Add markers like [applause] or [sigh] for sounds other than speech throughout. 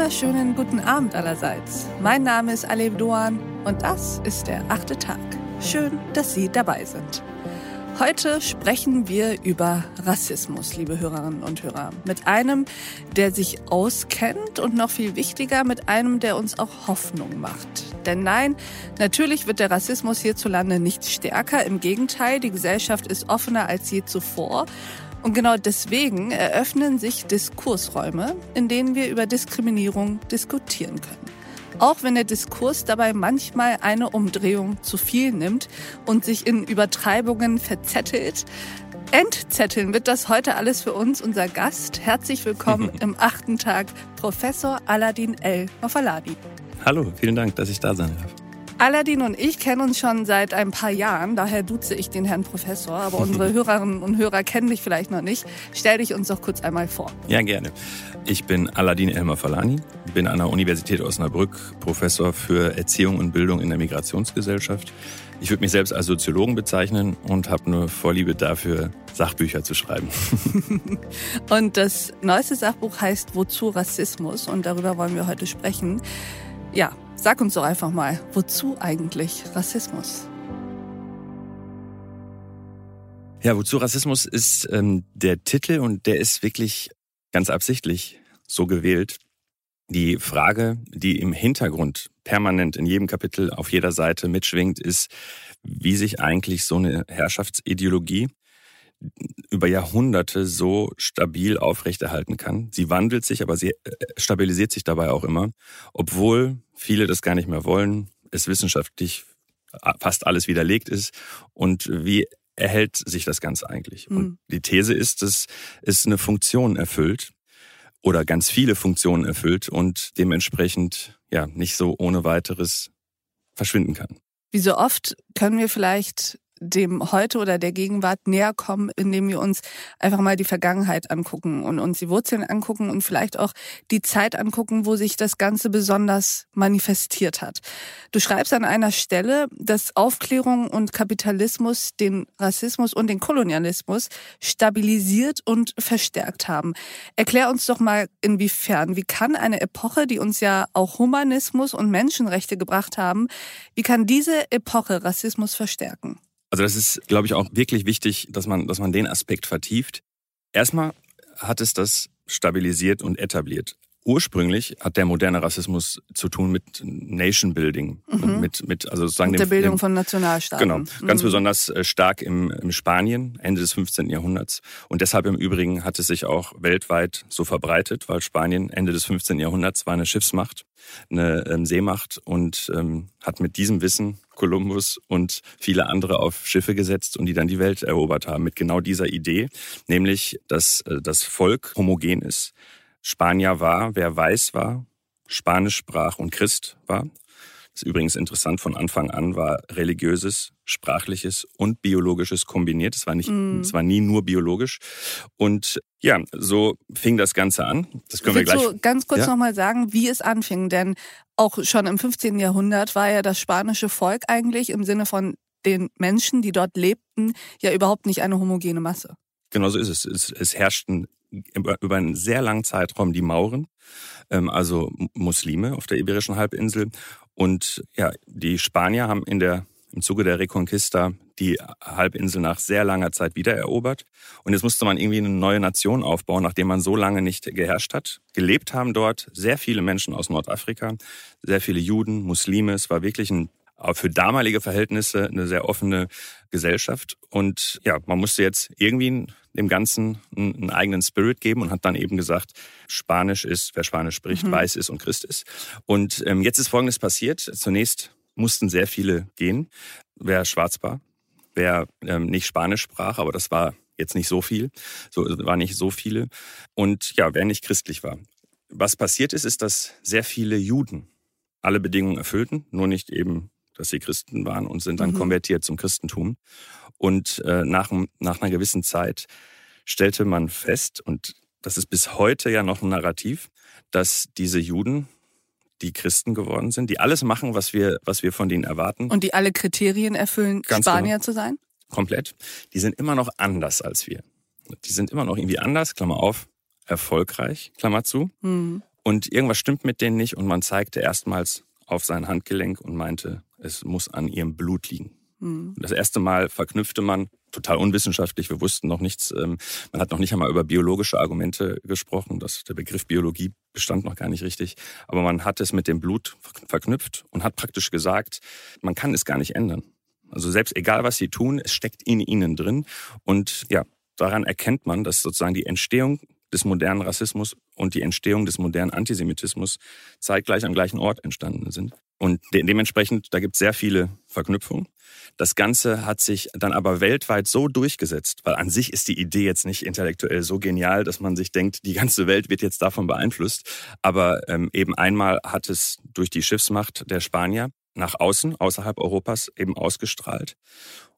wunderschönen guten Abend allerseits. Mein Name ist Alev Doan und das ist der achte Tag. Schön, dass Sie dabei sind. Heute sprechen wir über Rassismus, liebe Hörerinnen und Hörer. Mit einem, der sich auskennt und noch viel wichtiger, mit einem, der uns auch Hoffnung macht. Denn nein, natürlich wird der Rassismus hierzulande nicht stärker. Im Gegenteil, die Gesellschaft ist offener als je zuvor. Und genau deswegen eröffnen sich Diskursräume, in denen wir über Diskriminierung diskutieren können. Auch wenn der Diskurs dabei manchmal eine Umdrehung zu viel nimmt und sich in Übertreibungen verzettelt. Entzetteln wird das heute alles für uns unser Gast. Herzlich willkommen [laughs] im achten Tag, Professor Aladin El Mafaladi. Hallo, vielen Dank, dass ich da sein darf. Aladin und ich kennen uns schon seit ein paar Jahren, daher duze ich den Herrn Professor, aber [laughs] unsere Hörerinnen und Hörer kennen dich vielleicht noch nicht. Stell dich uns doch kurz einmal vor. Ja, gerne. Ich bin Aladin Elmar Falani, bin an der Universität Osnabrück Professor für Erziehung und Bildung in der Migrationsgesellschaft. Ich würde mich selbst als Soziologen bezeichnen und habe eine Vorliebe dafür, Sachbücher zu schreiben. [laughs] und das neueste Sachbuch heißt Wozu Rassismus? Und darüber wollen wir heute sprechen. Ja, Sag uns doch einfach mal, wozu eigentlich Rassismus? Ja, wozu Rassismus ist ähm, der Titel und der ist wirklich ganz absichtlich so gewählt. Die Frage, die im Hintergrund permanent in jedem Kapitel auf jeder Seite mitschwingt, ist, wie sich eigentlich so eine Herrschaftsideologie über Jahrhunderte so stabil aufrechterhalten kann. Sie wandelt sich, aber sie äh, stabilisiert sich dabei auch immer, obwohl viele das gar nicht mehr wollen, es wissenschaftlich fast alles widerlegt ist. Und wie erhält sich das Ganze eigentlich? Mhm. Und die These ist, dass es eine Funktion erfüllt oder ganz viele Funktionen erfüllt und dementsprechend ja nicht so ohne weiteres verschwinden kann. Wie so oft können wir vielleicht dem Heute oder der Gegenwart näher kommen, indem wir uns einfach mal die Vergangenheit angucken und uns die Wurzeln angucken und vielleicht auch die Zeit angucken, wo sich das Ganze besonders manifestiert hat. Du schreibst an einer Stelle, dass Aufklärung und Kapitalismus den Rassismus und den Kolonialismus stabilisiert und verstärkt haben. Erklär uns doch mal, inwiefern. Wie kann eine Epoche, die uns ja auch Humanismus und Menschenrechte gebracht haben, wie kann diese Epoche Rassismus verstärken? Also das ist, glaube ich, auch wirklich wichtig, dass man, dass man den Aspekt vertieft. Erstmal hat es das stabilisiert und etabliert. Ursprünglich hat der moderne Rassismus zu tun mit Nation Building, mhm. mit, mit also sozusagen mit der dem, Bildung dem, von Nationalstaaten. Genau, ganz mhm. besonders äh, stark im, im Spanien Ende des 15. Jahrhunderts und deshalb im Übrigen hat es sich auch weltweit so verbreitet, weil Spanien Ende des 15. Jahrhunderts war eine Schiffsmacht, eine ähm, Seemacht und ähm, hat mit diesem Wissen Kolumbus und viele andere auf Schiffe gesetzt und die dann die Welt erobert haben mit genau dieser Idee, nämlich dass äh, das Volk homogen ist. Spanier war, wer weiß war, Spanisch sprach und Christ war. Das ist übrigens interessant, von Anfang an war religiöses, sprachliches und biologisches kombiniert. Es war, nicht, mm. es war nie nur biologisch. Und ja, so fing das Ganze an. Das können Willst wir gleich. Du ganz kurz ja? nochmal sagen, wie es anfing? Denn auch schon im 15. Jahrhundert war ja das spanische Volk eigentlich im Sinne von den Menschen, die dort lebten, ja überhaupt nicht eine homogene Masse. Genau so ist es. Es, es herrschten über einen sehr langen Zeitraum die Mauren, ähm, also Muslime auf der Iberischen Halbinsel. Und ja, die Spanier haben in der, im Zuge der Reconquista die Halbinsel nach sehr langer Zeit wiedererobert. Und jetzt musste man irgendwie eine neue Nation aufbauen, nachdem man so lange nicht geherrscht hat. Gelebt haben dort sehr viele Menschen aus Nordafrika, sehr viele Juden, Muslime. Es war wirklich ein für damalige Verhältnisse eine sehr offene Gesellschaft. Und ja, man musste jetzt irgendwie dem Ganzen einen, eigenen Spirit geben und hat dann eben gesagt, Spanisch ist, wer Spanisch spricht, mhm. weiß ist und Christ ist. Und ähm, jetzt ist Folgendes passiert. Zunächst mussten sehr viele gehen, wer schwarz war, wer ähm, nicht Spanisch sprach, aber das war jetzt nicht so viel, so war nicht so viele. Und ja, wer nicht christlich war. Was passiert ist, ist, dass sehr viele Juden alle Bedingungen erfüllten, nur nicht eben dass sie Christen waren und sind dann mhm. konvertiert zum Christentum. Und äh, nach, nach einer gewissen Zeit stellte man fest, und das ist bis heute ja noch ein Narrativ, dass diese Juden, die Christen geworden sind, die alles machen, was wir, was wir von denen erwarten. Und die alle Kriterien erfüllen, Ganz Spanier genau. zu sein? Komplett. Die sind immer noch anders als wir. Die sind immer noch irgendwie anders, Klammer auf, erfolgreich, Klammer zu. Mhm. Und irgendwas stimmt mit denen nicht und man zeigte erstmals auf sein Handgelenk und meinte, es muss an ihrem Blut liegen. Mhm. Das erste Mal verknüpfte man, total unwissenschaftlich, wir wussten noch nichts, ähm, man hat noch nicht einmal über biologische Argumente gesprochen, das, der Begriff Biologie bestand noch gar nicht richtig, aber man hat es mit dem Blut verknüpft und hat praktisch gesagt, man kann es gar nicht ändern. Also selbst egal, was sie tun, es steckt in ihnen drin und ja, daran erkennt man, dass sozusagen die Entstehung des modernen Rassismus und die Entstehung des modernen Antisemitismus zeitgleich am gleichen Ort entstanden sind. Und de dementsprechend, da gibt es sehr viele Verknüpfungen. Das Ganze hat sich dann aber weltweit so durchgesetzt, weil an sich ist die Idee jetzt nicht intellektuell so genial, dass man sich denkt, die ganze Welt wird jetzt davon beeinflusst. Aber ähm, eben einmal hat es durch die Schiffsmacht der Spanier nach außen, außerhalb Europas, eben ausgestrahlt.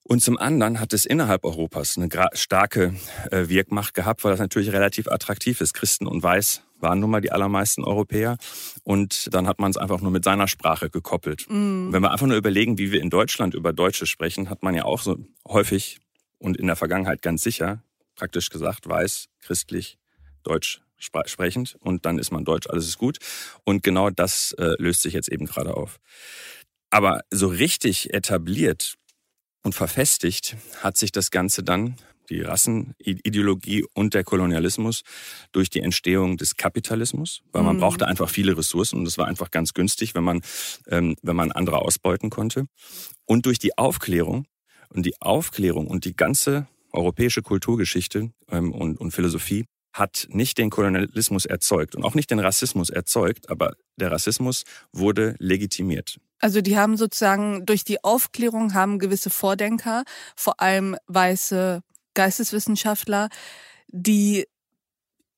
Und zum anderen hat es innerhalb Europas eine starke äh, Wirkmacht gehabt, weil das natürlich relativ attraktiv ist. Christen und Weiß waren nun mal die allermeisten Europäer. Und dann hat man es einfach nur mit seiner Sprache gekoppelt. Mm. Wenn wir einfach nur überlegen, wie wir in Deutschland über Deutsche sprechen, hat man ja auch so häufig und in der Vergangenheit ganz sicher praktisch gesagt, weiß, christlich, deutsch sprechend und dann ist man deutsch, alles ist gut. Und genau das äh, löst sich jetzt eben gerade auf. Aber so richtig etabliert und verfestigt hat sich das Ganze dann, die Rassenideologie und der Kolonialismus, durch die Entstehung des Kapitalismus, weil man mhm. brauchte einfach viele Ressourcen und es war einfach ganz günstig, wenn man, ähm, wenn man andere ausbeuten konnte. Und durch die Aufklärung und die Aufklärung und die ganze europäische Kulturgeschichte ähm, und, und Philosophie hat nicht den Kolonialismus erzeugt und auch nicht den Rassismus erzeugt, aber der Rassismus wurde legitimiert. Also die haben sozusagen durch die Aufklärung haben gewisse Vordenker, vor allem weiße Geisteswissenschaftler, die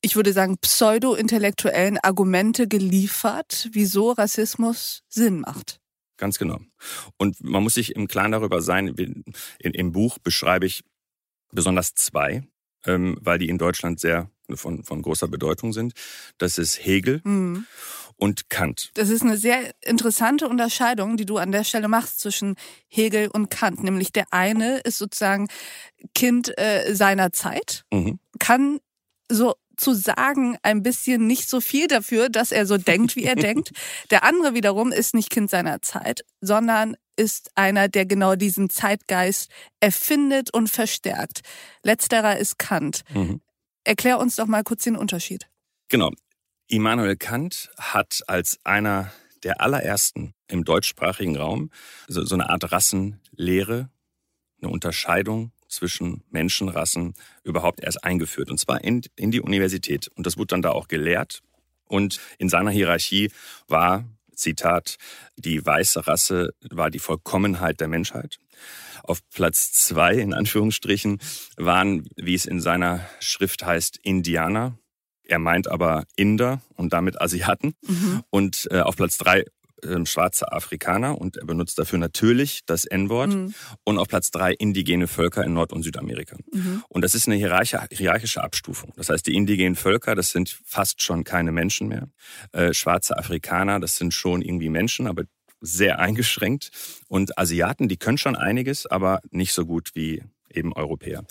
ich würde sagen, pseudo-intellektuellen Argumente geliefert, wieso Rassismus Sinn macht. Ganz genau. Und man muss sich im Klaren darüber sein, in, im Buch beschreibe ich besonders zwei, ähm, weil die in Deutschland sehr von, von großer Bedeutung sind. Das ist Hegel. Mhm und Kant. Das ist eine sehr interessante Unterscheidung, die du an der Stelle machst zwischen Hegel und Kant. Nämlich der eine ist sozusagen Kind äh, seiner Zeit, mhm. kann so zu sagen ein bisschen nicht so viel dafür, dass er so denkt, wie er [laughs] denkt. Der andere wiederum ist nicht Kind seiner Zeit, sondern ist einer, der genau diesen Zeitgeist erfindet und verstärkt. Letzterer ist Kant. Mhm. Erklär uns doch mal kurz den Unterschied. Genau. Immanuel Kant hat als einer der allerersten im deutschsprachigen Raum so, so eine Art Rassenlehre, eine Unterscheidung zwischen Menschenrassen überhaupt erst eingeführt. Und zwar in, in die Universität. Und das wurde dann da auch gelehrt. Und in seiner Hierarchie war, Zitat, die weiße Rasse war die Vollkommenheit der Menschheit. Auf Platz zwei, in Anführungsstrichen, waren, wie es in seiner Schrift heißt, Indianer. Er meint aber Inder und damit Asiaten. Mhm. Und äh, auf Platz drei äh, schwarze Afrikaner und er benutzt dafür natürlich das N-Wort. Mhm. Und auf Platz drei indigene Völker in Nord- und Südamerika. Mhm. Und das ist eine hierarchische Abstufung. Das heißt, die indigenen Völker, das sind fast schon keine Menschen mehr. Äh, schwarze Afrikaner, das sind schon irgendwie Menschen, aber sehr eingeschränkt. Und Asiaten, die können schon einiges, aber nicht so gut wie eben Europäer.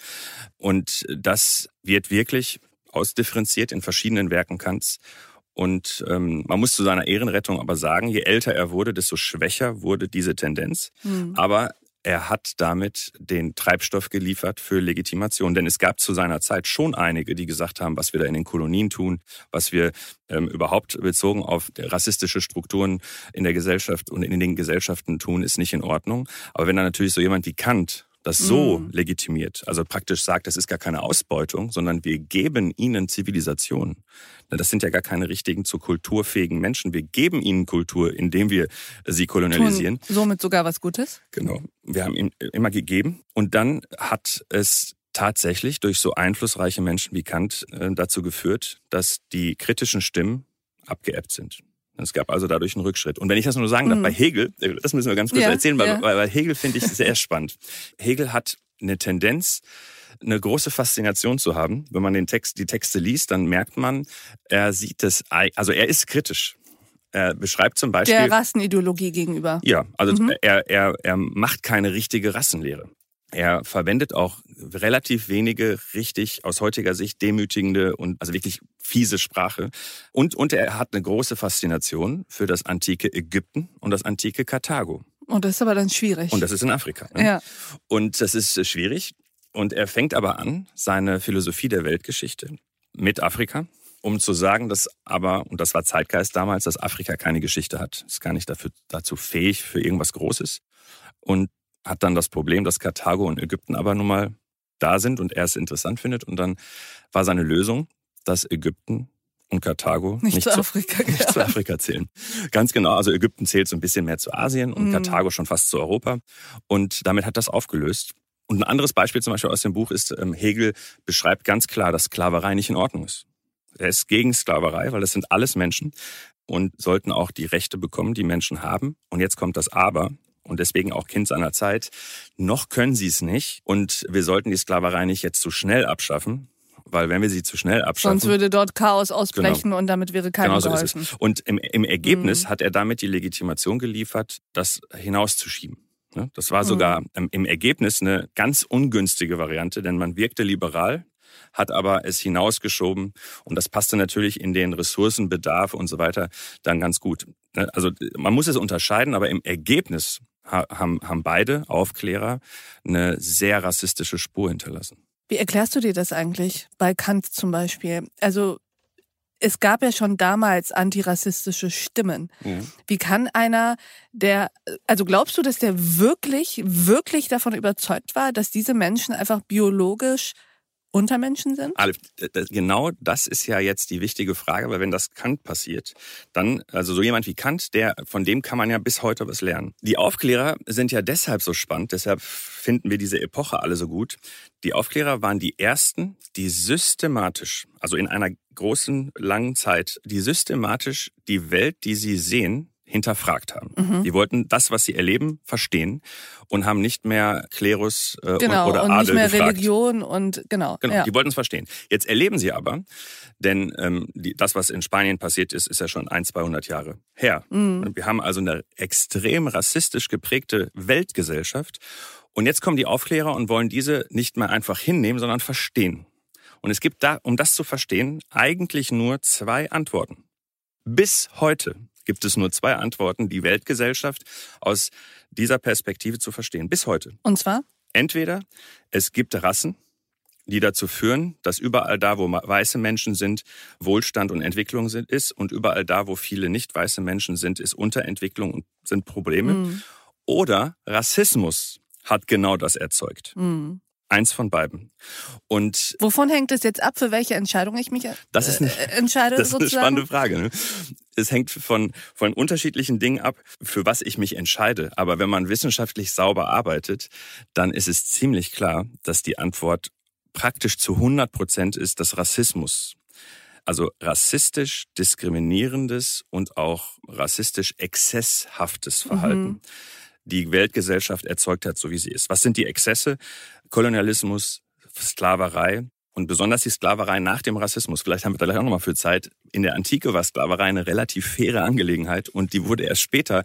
Und das wird wirklich ausdifferenziert in verschiedenen Werken Kants. Und ähm, man muss zu seiner Ehrenrettung aber sagen, je älter er wurde, desto schwächer wurde diese Tendenz. Mhm. Aber er hat damit den Treibstoff geliefert für Legitimation. Denn es gab zu seiner Zeit schon einige, die gesagt haben, was wir da in den Kolonien tun, was wir ähm, überhaupt bezogen auf rassistische Strukturen in der Gesellschaft und in den Gesellschaften tun, ist nicht in Ordnung. Aber wenn dann natürlich so jemand wie Kant das so mm. legitimiert, also praktisch sagt, das ist gar keine Ausbeutung, sondern wir geben ihnen Zivilisation. Das sind ja gar keine richtigen zu kulturfähigen Menschen. Wir geben ihnen Kultur, indem wir sie kolonialisieren. Tun somit sogar was Gutes? Genau. Wir haben ihnen immer gegeben. Und dann hat es tatsächlich durch so einflussreiche Menschen wie Kant äh, dazu geführt, dass die kritischen Stimmen abgeebbt sind. Es gab also dadurch einen Rückschritt. Und wenn ich das nur sagen darf, mhm. bei Hegel, das müssen wir ganz kurz ja, erzählen, weil, ja. weil Hegel finde ich sehr spannend. Hegel hat eine Tendenz, eine große Faszination zu haben. Wenn man den Text, die Texte liest, dann merkt man, er sieht es, also er ist kritisch. Er beschreibt zum Beispiel. Der Rassenideologie gegenüber. Ja, also mhm. er, er, er macht keine richtige Rassenlehre. Er verwendet auch relativ wenige richtig aus heutiger Sicht demütigende und also wirklich fiese Sprache. Und, und er hat eine große Faszination für das antike Ägypten und das antike Karthago. Und das ist aber dann schwierig. Und das ist in Afrika. Ne? Ja. Und das ist schwierig. Und er fängt aber an, seine Philosophie der Weltgeschichte mit Afrika, um zu sagen, dass aber, und das war Zeitgeist damals, dass Afrika keine Geschichte hat. Ist gar nicht dafür, dazu fähig für irgendwas Großes. Und hat dann das Problem, dass Karthago und Ägypten aber nun mal da sind und er es interessant findet. Und dann war seine Lösung, dass Ägypten und Karthago nicht, nicht, zu, Afrika, [laughs] nicht zu Afrika zählen. Ganz genau. Also Ägypten zählt so ein bisschen mehr zu Asien und mm. Karthago schon fast zu Europa. Und damit hat das aufgelöst. Und ein anderes Beispiel zum Beispiel aus dem Buch ist, ähm, Hegel beschreibt ganz klar, dass Sklaverei nicht in Ordnung ist. Er ist gegen Sklaverei, weil das sind alles Menschen und sollten auch die Rechte bekommen, die Menschen haben. Und jetzt kommt das Aber und deswegen auch Kind seiner Zeit. Noch können sie es nicht und wir sollten die Sklaverei nicht jetzt zu schnell abschaffen, weil wenn wir sie zu schnell abschaffen. Sonst würde dort Chaos ausbrechen genau. und damit wäre keinem genau so geholfen. Ist es. Und im, im Ergebnis mhm. hat er damit die Legitimation geliefert, das hinauszuschieben. Das war sogar mhm. im Ergebnis eine ganz ungünstige Variante, denn man wirkte liberal, hat aber es hinausgeschoben und das passte natürlich in den Ressourcenbedarf und so weiter dann ganz gut. Ne, also man muss es unterscheiden, aber im Ergebnis haben, haben beide Aufklärer eine sehr rassistische Spur hinterlassen. Wie erklärst du dir das eigentlich bei Kant zum Beispiel? Also es gab ja schon damals antirassistische Stimmen. Mhm. Wie kann einer, der, also glaubst du, dass der wirklich, wirklich davon überzeugt war, dass diese Menschen einfach biologisch Untermenschen sind? Genau das ist ja jetzt die wichtige Frage, weil wenn das Kant passiert, dann, also so jemand wie Kant, der, von dem kann man ja bis heute was lernen. Die Aufklärer sind ja deshalb so spannend, deshalb finden wir diese Epoche alle so gut. Die Aufklärer waren die ersten, die systematisch, also in einer großen, langen Zeit, die systematisch die Welt, die sie sehen, hinterfragt haben. Mhm. Die wollten das, was sie erleben, verstehen und haben nicht mehr Klerus äh, genau, und, oder und Adel nicht mehr gefragt. Religion und genau. Genau, ja. die wollten es verstehen. Jetzt erleben sie aber, denn ähm, die, das, was in Spanien passiert ist, ist ja schon ein, 200 Jahre her. Mhm. Wir haben also eine extrem rassistisch geprägte Weltgesellschaft. Und jetzt kommen die Aufklärer und wollen diese nicht mehr einfach hinnehmen, sondern verstehen. Und es gibt da, um das zu verstehen, eigentlich nur zwei Antworten. Bis heute gibt es nur zwei Antworten, die Weltgesellschaft aus dieser Perspektive zu verstehen. Bis heute. Und zwar? Entweder es gibt Rassen, die dazu führen, dass überall da, wo weiße Menschen sind, Wohlstand und Entwicklung sind, ist und überall da, wo viele nicht weiße Menschen sind, ist Unterentwicklung und sind Probleme. Mhm. Oder Rassismus hat genau das erzeugt. Mhm. Eins von beiden. Und wovon hängt es jetzt ab, für welche Entscheidung ich mich das ist eine, äh, entscheide? Das ist sozusagen? eine spannende Frage. Ne? Es hängt von, von unterschiedlichen Dingen ab, für was ich mich entscheide. Aber wenn man wissenschaftlich sauber arbeitet, dann ist es ziemlich klar, dass die Antwort praktisch zu 100 Prozent ist, dass Rassismus also rassistisch diskriminierendes und auch rassistisch exzesshaftes Verhalten. Mhm die Weltgesellschaft erzeugt hat, so wie sie ist. Was sind die Exzesse? Kolonialismus, Sklaverei und besonders die Sklaverei nach dem Rassismus. Vielleicht haben wir da gleich auch nochmal für Zeit. In der Antike war Sklaverei eine relativ faire Angelegenheit und die wurde erst später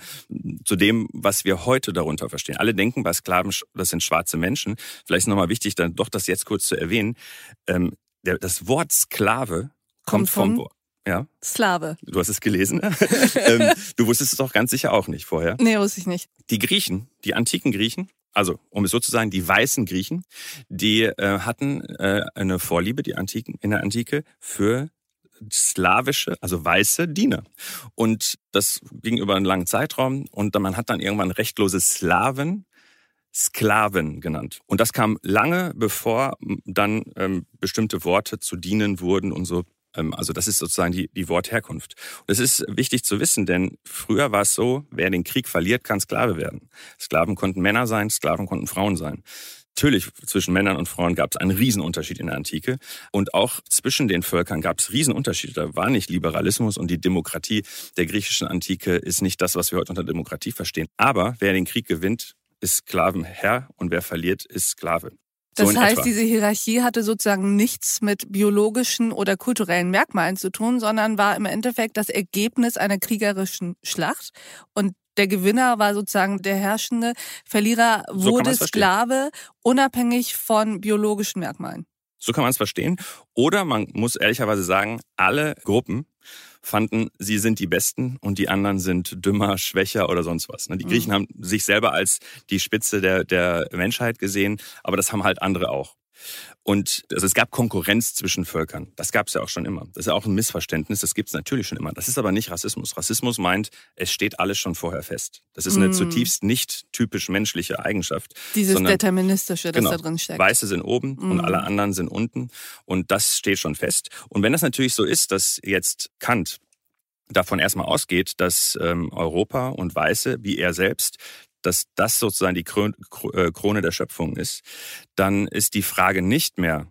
zu dem, was wir heute darunter verstehen. Alle denken bei Sklaven, das sind schwarze Menschen. Vielleicht ist nochmal wichtig, dann doch das jetzt kurz zu erwähnen. Ähm, das Wort Sklave kommt, kommt vom, ja. Slave. Du hast es gelesen. [laughs] ähm, du wusstest es doch ganz sicher auch nicht vorher. Nee, wusste ich nicht. Die Griechen, die antiken Griechen, also um es so zu sagen, die weißen Griechen, die äh, hatten äh, eine Vorliebe, die Antiken, in der Antike, für slawische, also weiße Diener. Und das ging über einen langen Zeitraum und man hat dann irgendwann rechtlose Slaven Sklaven genannt. Und das kam lange bevor dann ähm, bestimmte Worte zu dienen wurden und so also das ist sozusagen die, die Wortherkunft. Und das ist wichtig zu wissen, denn früher war es so, wer den Krieg verliert, kann Sklave werden. Sklaven konnten Männer sein, Sklaven konnten Frauen sein. Natürlich, zwischen Männern und Frauen gab es einen Riesenunterschied in der Antike. Und auch zwischen den Völkern gab es Riesenunterschiede. Da war nicht Liberalismus und die Demokratie der griechischen Antike ist nicht das, was wir heute unter Demokratie verstehen. Aber wer den Krieg gewinnt, ist Sklavenherr und wer verliert, ist Sklave. Das so heißt, etwa. diese Hierarchie hatte sozusagen nichts mit biologischen oder kulturellen Merkmalen zu tun, sondern war im Endeffekt das Ergebnis einer kriegerischen Schlacht. Und der Gewinner war sozusagen der Herrschende, Verlierer wurde so Sklave, unabhängig von biologischen Merkmalen. So kann man es verstehen. Oder man muss ehrlicherweise sagen, alle Gruppen fanden, sie sind die Besten und die anderen sind dümmer, schwächer oder sonst was. Ne? Die Griechen mhm. haben sich selber als die Spitze der, der Menschheit gesehen, aber das haben halt andere auch. Und also es gab Konkurrenz zwischen Völkern. Das gab es ja auch schon immer. Das ist ja auch ein Missverständnis. Das gibt es natürlich schon immer. Das ist aber nicht Rassismus. Rassismus meint, es steht alles schon vorher fest. Das ist eine mm. zutiefst nicht typisch menschliche Eigenschaft. Dieses sondern, Deterministische, das genau, da drin steckt. Weiße sind oben mm. und alle anderen sind unten. Und das steht schon fest. Und wenn das natürlich so ist, dass jetzt Kant davon erstmal ausgeht, dass ähm, Europa und Weiße, wie er selbst, dass das sozusagen die äh, Krone der Schöpfung ist, dann ist die Frage nicht mehr,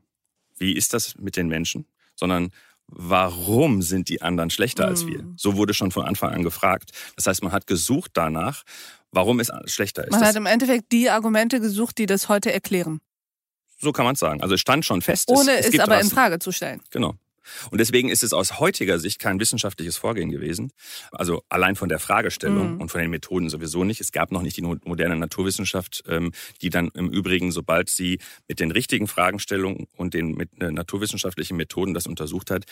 wie ist das mit den Menschen, sondern warum sind die anderen schlechter mhm. als wir? Hm. So wurde schon von Anfang an gefragt. Das heißt, man hat gesucht danach, warum es schlechter ist. Man hat im Endeffekt die Argumente gesucht, die das heute erklären. So kann man es sagen. Also es stand schon fest. Ohne es, es, es aber Rassen. in Frage zu stellen. Genau. Und deswegen ist es aus heutiger Sicht kein wissenschaftliches Vorgehen gewesen. Also allein von der Fragestellung mhm. und von den Methoden sowieso nicht. Es gab noch nicht die moderne Naturwissenschaft, ähm, die dann im Übrigen, sobald sie mit den richtigen Fragestellungen und den mit äh, naturwissenschaftlichen Methoden das untersucht hat,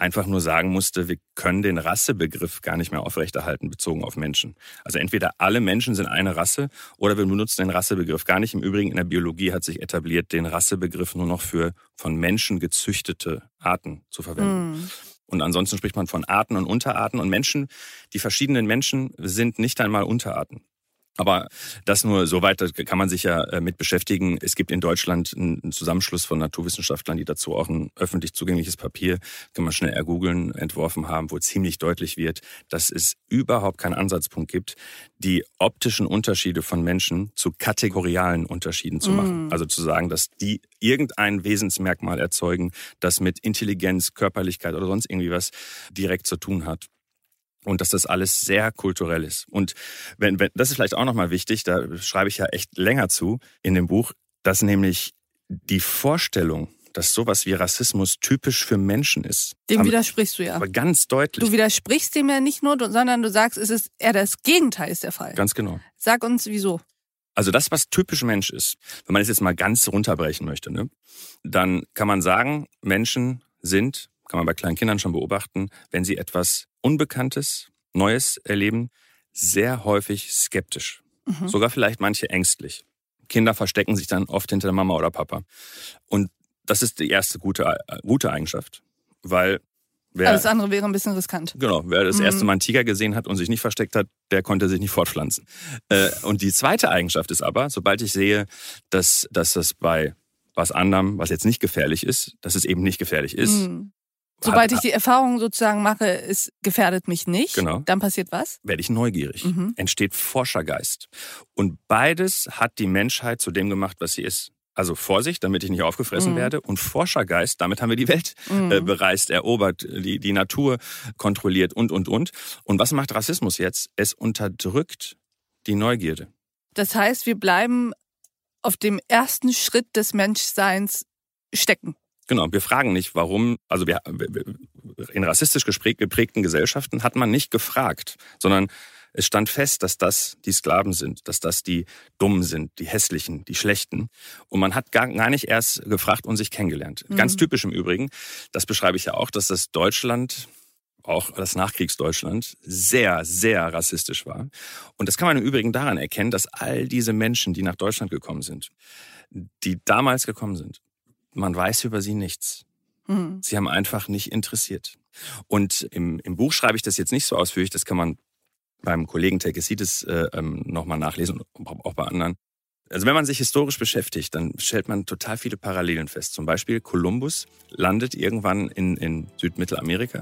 einfach nur sagen musste, wir können den Rassebegriff gar nicht mehr aufrechterhalten bezogen auf Menschen. Also entweder alle Menschen sind eine Rasse oder wir benutzen den Rassebegriff gar nicht. Im Übrigen in der Biologie hat sich etabliert, den Rassebegriff nur noch für von Menschen gezüchtete Arten zu verwenden. Mm. Und ansonsten spricht man von Arten und Unterarten. Und Menschen, die verschiedenen Menschen sind nicht einmal Unterarten. Aber das nur so weit, da kann man sich ja äh, mit beschäftigen. Es gibt in Deutschland einen Zusammenschluss von Naturwissenschaftlern, die dazu auch ein öffentlich zugängliches Papier, kann man schnell ergoogeln, entworfen haben, wo ziemlich deutlich wird, dass es überhaupt keinen Ansatzpunkt gibt, die optischen Unterschiede von Menschen zu kategorialen Unterschieden zu machen. Mm. Also zu sagen, dass die irgendein Wesensmerkmal erzeugen, das mit Intelligenz, Körperlichkeit oder sonst irgendwie was direkt zu tun hat und dass das alles sehr kulturell ist. Und wenn, wenn das ist vielleicht auch nochmal wichtig, da schreibe ich ja echt länger zu in dem Buch, dass nämlich die Vorstellung, dass sowas wie Rassismus typisch für Menschen ist. Dem widersprichst du ja. Aber ganz deutlich. Du widersprichst dem ja nicht nur, sondern du sagst, es ist eher das Gegenteil ist der Fall. Ganz genau. Sag uns wieso. Also das, was typisch Mensch ist, wenn man es jetzt mal ganz runterbrechen möchte, ne, dann kann man sagen, Menschen sind, kann man bei kleinen Kindern schon beobachten, wenn sie etwas Unbekanntes, Neues erleben, sehr häufig skeptisch. Mhm. Sogar vielleicht manche ängstlich. Kinder verstecken sich dann oft hinter der Mama oder Papa. Und das ist die erste gute, gute Eigenschaft. Weil wer. Alles andere wäre ein bisschen riskant. Genau. Wer das mhm. erste Mal einen Tiger gesehen hat und sich nicht versteckt hat, der konnte sich nicht fortpflanzen. Äh, und die zweite Eigenschaft ist aber, sobald ich sehe, dass, dass das bei was anderem, was jetzt nicht gefährlich ist, dass es eben nicht gefährlich ist, mhm. Sobald ich die Erfahrung sozusagen mache, es gefährdet mich nicht, genau. dann passiert was? Werde ich neugierig. Mhm. Entsteht Forschergeist. Und beides hat die Menschheit zu dem gemacht, was sie ist. Also Vorsicht, damit ich nicht aufgefressen mhm. werde. Und Forschergeist, damit haben wir die Welt mhm. äh, bereist, erobert, die, die Natur kontrolliert und, und, und. Und was macht Rassismus jetzt? Es unterdrückt die Neugierde. Das heißt, wir bleiben auf dem ersten Schritt des Menschseins stecken. Genau, wir fragen nicht, warum, also wir, in rassistisch geprägten Gesellschaften hat man nicht gefragt, sondern es stand fest, dass das die Sklaven sind, dass das die Dummen sind, die Hässlichen, die Schlechten. Und man hat gar, gar nicht erst gefragt und sich kennengelernt. Mhm. Ganz typisch im Übrigen, das beschreibe ich ja auch, dass das Deutschland, auch das Nachkriegsdeutschland, sehr, sehr rassistisch war. Und das kann man im Übrigen daran erkennen, dass all diese Menschen, die nach Deutschland gekommen sind, die damals gekommen sind, man weiß über sie nichts. Mhm. Sie haben einfach nicht interessiert. Und im, im Buch schreibe ich das jetzt nicht so ausführlich, das kann man beim Kollegen Tekesides äh, ähm, nochmal nachlesen und auch bei anderen. Also wenn man sich historisch beschäftigt, dann stellt man total viele Parallelen fest. Zum Beispiel Kolumbus landet irgendwann in, in Südmittelamerika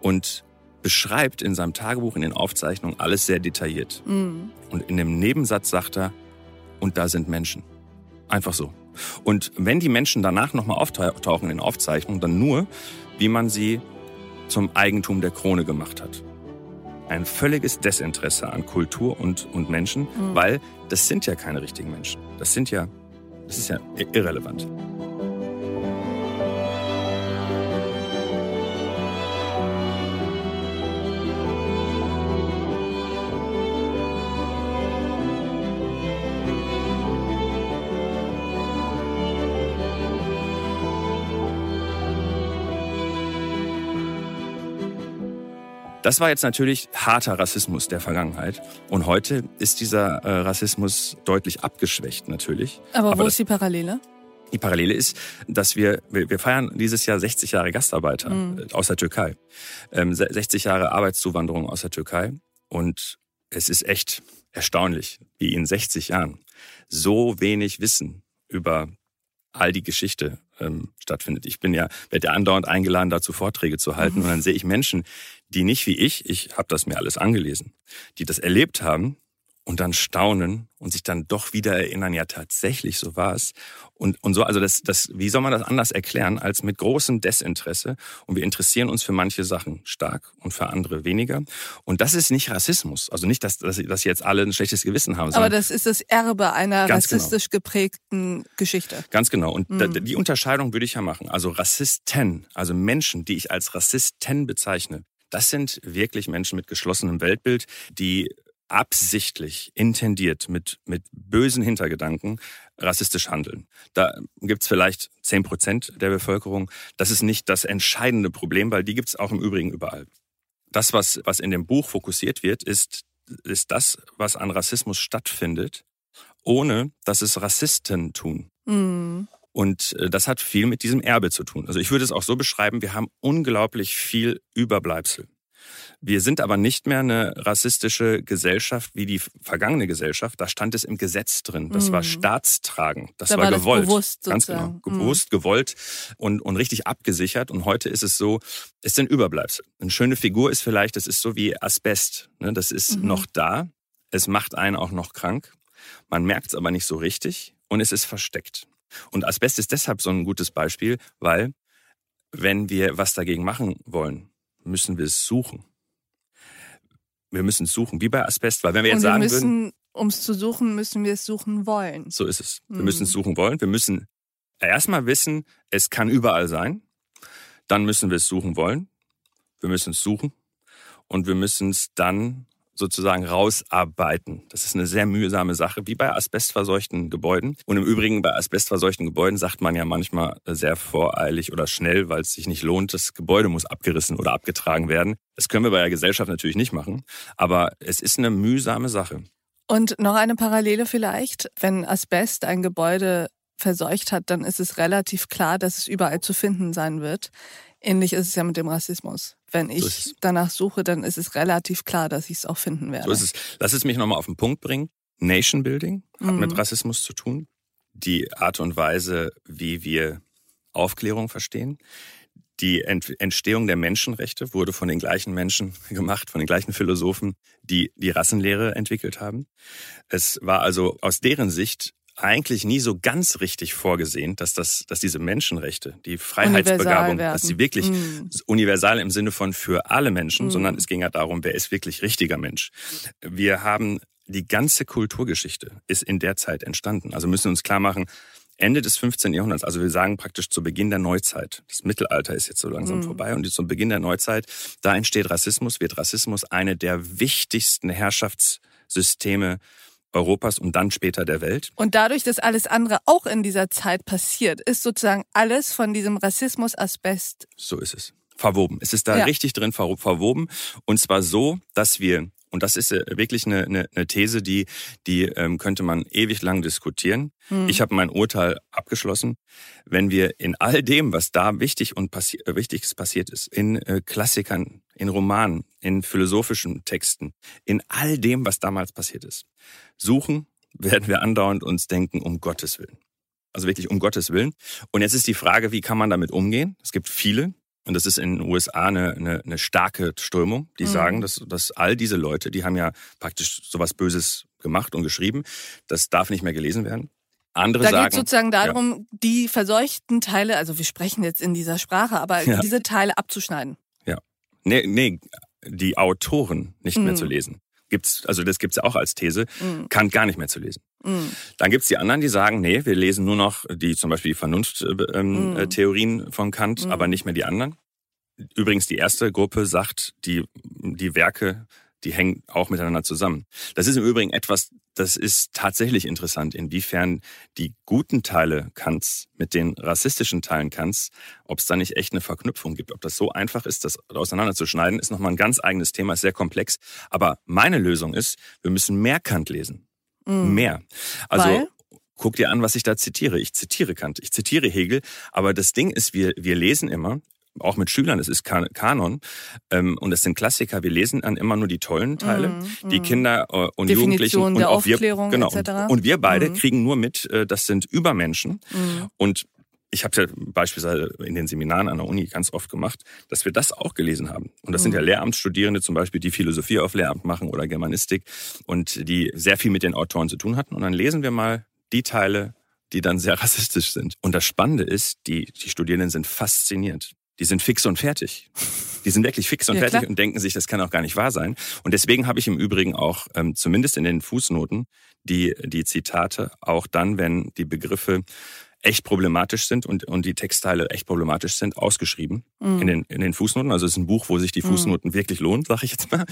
und beschreibt in seinem Tagebuch, in den Aufzeichnungen alles sehr detailliert. Mhm. Und in dem Nebensatz sagt er, und da sind Menschen. Einfach so. Und wenn die Menschen danach nochmal auftauchen in Aufzeichnungen, dann nur, wie man sie zum Eigentum der Krone gemacht hat. Ein völliges Desinteresse an Kultur und, und Menschen, mhm. weil das sind ja keine richtigen Menschen. Das sind ja, das ist ja irrelevant. Das war jetzt natürlich harter Rassismus der Vergangenheit. Und heute ist dieser äh, Rassismus deutlich abgeschwächt natürlich. Aber, Aber wo ist die Parallele? Die Parallele ist, dass wir, wir feiern dieses Jahr 60 Jahre Gastarbeiter mhm. aus der Türkei. 60 ähm, Jahre Arbeitszuwanderung aus der Türkei. Und es ist echt erstaunlich, wie in 60 Jahren so wenig Wissen über all die Geschichte ähm, stattfindet. Ich bin ja, werde ja andauernd eingeladen, dazu Vorträge zu halten. Mhm. Und dann sehe ich Menschen, die nicht wie ich, ich habe das mir alles angelesen, die das erlebt haben und dann staunen und sich dann doch wieder erinnern, ja tatsächlich, so war es. Und, und so, also das, das, wie soll man das anders erklären als mit großem Desinteresse? Und wir interessieren uns für manche Sachen stark und für andere weniger. Und das ist nicht Rassismus. Also nicht, dass, dass, dass jetzt alle ein schlechtes Gewissen haben. Aber das ist das Erbe einer genau. rassistisch genau. geprägten Geschichte. Ganz genau. Und mhm. die Unterscheidung würde ich ja machen. Also Rassisten, also Menschen, die ich als Rassisten bezeichne, das sind wirklich Menschen mit geschlossenem Weltbild, die absichtlich, intendiert, mit, mit bösen Hintergedanken rassistisch handeln. Da gibt's vielleicht zehn Prozent der Bevölkerung. Das ist nicht das entscheidende Problem, weil die gibt's auch im Übrigen überall. Das, was, was in dem Buch fokussiert wird, ist, ist das, was an Rassismus stattfindet, ohne dass es Rassisten tun. Mhm. Und äh, das hat viel mit diesem Erbe zu tun. Also ich würde es auch so beschreiben, wir haben unglaublich viel Überbleibsel. Wir sind aber nicht mehr eine rassistische Gesellschaft wie die vergangene Gesellschaft. Da stand es im Gesetz drin. Das mhm. war staatstragend. Das da war, war gewollt. Das bewusst Ganz genau. Bewusst, mhm. gewollt und, und richtig abgesichert. Und heute ist es so, es sind Überbleibsel. Eine schöne Figur ist vielleicht, das ist so wie Asbest. Ne? Das ist mhm. noch da. Es macht einen auch noch krank. Man merkt es aber nicht so richtig und es ist versteckt. Und Asbest ist deshalb so ein gutes Beispiel, weil wenn wir was dagegen machen wollen, müssen wir es suchen. Wir müssen es suchen, wie bei Asbest, weil wenn wir jetzt wir sagen müssen, würden, um es zu suchen, müssen wir es suchen wollen. So ist es. Wir mhm. müssen es suchen wollen. Wir müssen erstmal wissen, es kann überall sein. Dann müssen wir es suchen wollen. Wir müssen es suchen und wir müssen es dann sozusagen rausarbeiten. Das ist eine sehr mühsame Sache, wie bei asbestverseuchten Gebäuden. Und im Übrigen bei asbestverseuchten Gebäuden sagt man ja manchmal sehr voreilig oder schnell, weil es sich nicht lohnt, das Gebäude muss abgerissen oder abgetragen werden. Das können wir bei der Gesellschaft natürlich nicht machen, aber es ist eine mühsame Sache. Und noch eine Parallele vielleicht, wenn Asbest ein Gebäude verseucht hat, dann ist es relativ klar, dass es überall zu finden sein wird. Ähnlich ist es ja mit dem Rassismus. Wenn ich so danach suche, dann ist es relativ klar, dass ich es auch finden werde. So ist es. Lass es mich nochmal auf den Punkt bringen. Nation Building hat mhm. mit Rassismus zu tun. Die Art und Weise, wie wir Aufklärung verstehen. Die Entstehung der Menschenrechte wurde von den gleichen Menschen [laughs] gemacht, von den gleichen Philosophen, die die Rassenlehre entwickelt haben. Es war also aus deren Sicht eigentlich nie so ganz richtig vorgesehen, dass das, dass diese Menschenrechte, die Freiheitsbegabung, dass sie wirklich mm. universal im Sinne von für alle Menschen, mm. sondern es ging ja darum, wer ist wirklich richtiger Mensch. Wir haben die ganze Kulturgeschichte ist in der Zeit entstanden. Also müssen wir uns klar machen, Ende des 15. Jahrhunderts, also wir sagen praktisch zu Beginn der Neuzeit. Das Mittelalter ist jetzt so langsam mm. vorbei und zum Beginn der Neuzeit, da entsteht Rassismus, wird Rassismus eine der wichtigsten Herrschaftssysteme Europas und dann später der Welt. Und dadurch, dass alles andere auch in dieser Zeit passiert, ist sozusagen alles von diesem Rassismus Asbest. So ist es. Verwoben. Es ist da ja. richtig drin verwoben. Und zwar so, dass wir, und das ist äh, wirklich eine, eine, eine These, die, die ähm, könnte man ewig lang diskutieren. Hm. Ich habe mein Urteil abgeschlossen. Wenn wir in all dem, was da wichtig und passi äh, Wichtiges passiert ist, in äh, Klassikern, in Romanen, in philosophischen Texten, in all dem, was damals passiert ist, suchen, werden wir andauernd uns denken, um Gottes Willen. Also wirklich um Gottes Willen. Und jetzt ist die Frage, wie kann man damit umgehen? Es gibt viele, und das ist in den USA eine, eine, eine starke Strömung, die mhm. sagen, dass, dass all diese Leute, die haben ja praktisch sowas Böses gemacht und geschrieben, das darf nicht mehr gelesen werden. Andere da geht sozusagen darum, ja. die verseuchten Teile, also wir sprechen jetzt in dieser Sprache, aber ja. diese Teile abzuschneiden. Ja. Nee, nee, die Autoren nicht mhm. mehr zu lesen gibt's, also das gibt's ja auch als These, mhm. Kant gar nicht mehr zu lesen. Mhm. Dann gibt's die anderen, die sagen, nee, wir lesen nur noch die zum Beispiel die Vernunfttheorien ähm, mhm. von Kant, mhm. aber nicht mehr die anderen. Übrigens, die erste Gruppe sagt, die, die Werke, die hängen auch miteinander zusammen. Das ist im Übrigen etwas, das ist tatsächlich interessant, inwiefern die guten Teile Kants mit den rassistischen Teilen Kants, ob es da nicht echt eine Verknüpfung gibt. Ob das so einfach ist, das auseinanderzuschneiden, ist nochmal ein ganz eigenes Thema, ist sehr komplex. Aber meine Lösung ist, wir müssen mehr Kant lesen. Mhm. Mehr. Also Weil? guck dir an, was ich da zitiere. Ich zitiere Kant, ich zitiere Hegel, aber das Ding ist, wir, wir lesen immer, auch mit Schülern, es ist Kanon ähm, und es sind Klassiker. Wir lesen dann immer nur die tollen Teile, mm, die Kinder äh, und Jugendlichen und der auch wir, genau, etc. Und, wir beide mm. kriegen nur mit, äh, das sind Übermenschen mm. und ich habe ja beispielsweise in den Seminaren an der Uni ganz oft gemacht, dass wir das auch gelesen haben. Und das sind ja Lehramtsstudierende zum Beispiel, die Philosophie auf Lehramt machen oder Germanistik und die sehr viel mit den Autoren zu tun hatten. Und dann lesen wir mal die Teile, die dann sehr [laughs] rassistisch sind. Und das Spannende ist, die, die Studierenden sind fasziniert die sind fix und fertig. Die sind wirklich fix und ja, fertig klar. und denken sich, das kann auch gar nicht wahr sein. Und deswegen habe ich im Übrigen auch, ähm, zumindest in den Fußnoten, die, die Zitate, auch dann, wenn die Begriffe echt problematisch sind und, und die Textteile echt problematisch sind, ausgeschrieben mhm. in, den, in den Fußnoten. Also es ist ein Buch, wo sich die mhm. Fußnoten mhm. wirklich lohnt, sage ich jetzt mal.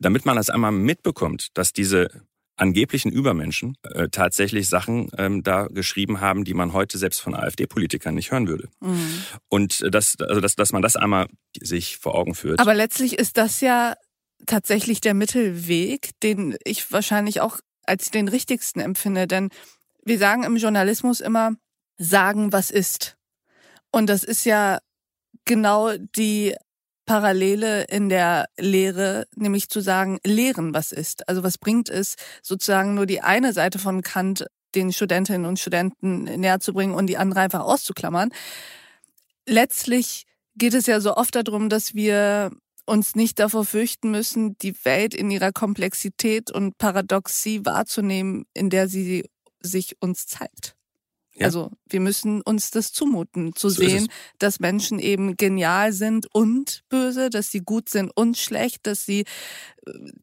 Damit man das einmal mitbekommt, dass diese angeblichen Übermenschen äh, tatsächlich Sachen ähm, da geschrieben haben, die man heute selbst von AfD-Politikern nicht hören würde. Mhm. Und das, also dass, dass man das einmal sich vor Augen führt. Aber letztlich ist das ja tatsächlich der Mittelweg, den ich wahrscheinlich auch als den richtigsten empfinde. Denn wir sagen im Journalismus immer, sagen, was ist. Und das ist ja genau die Parallele in der Lehre, nämlich zu sagen, lehren, was ist. Also was bringt es, sozusagen nur die eine Seite von Kant den Studentinnen und Studenten näher zu bringen und die andere einfach auszuklammern. Letztlich geht es ja so oft darum, dass wir uns nicht davor fürchten müssen, die Welt in ihrer Komplexität und Paradoxie wahrzunehmen, in der sie sich uns zeigt. Ja. Also wir müssen uns das zumuten, zu so sehen, dass Menschen eben genial sind und böse, dass sie gut sind und schlecht, dass sie äh,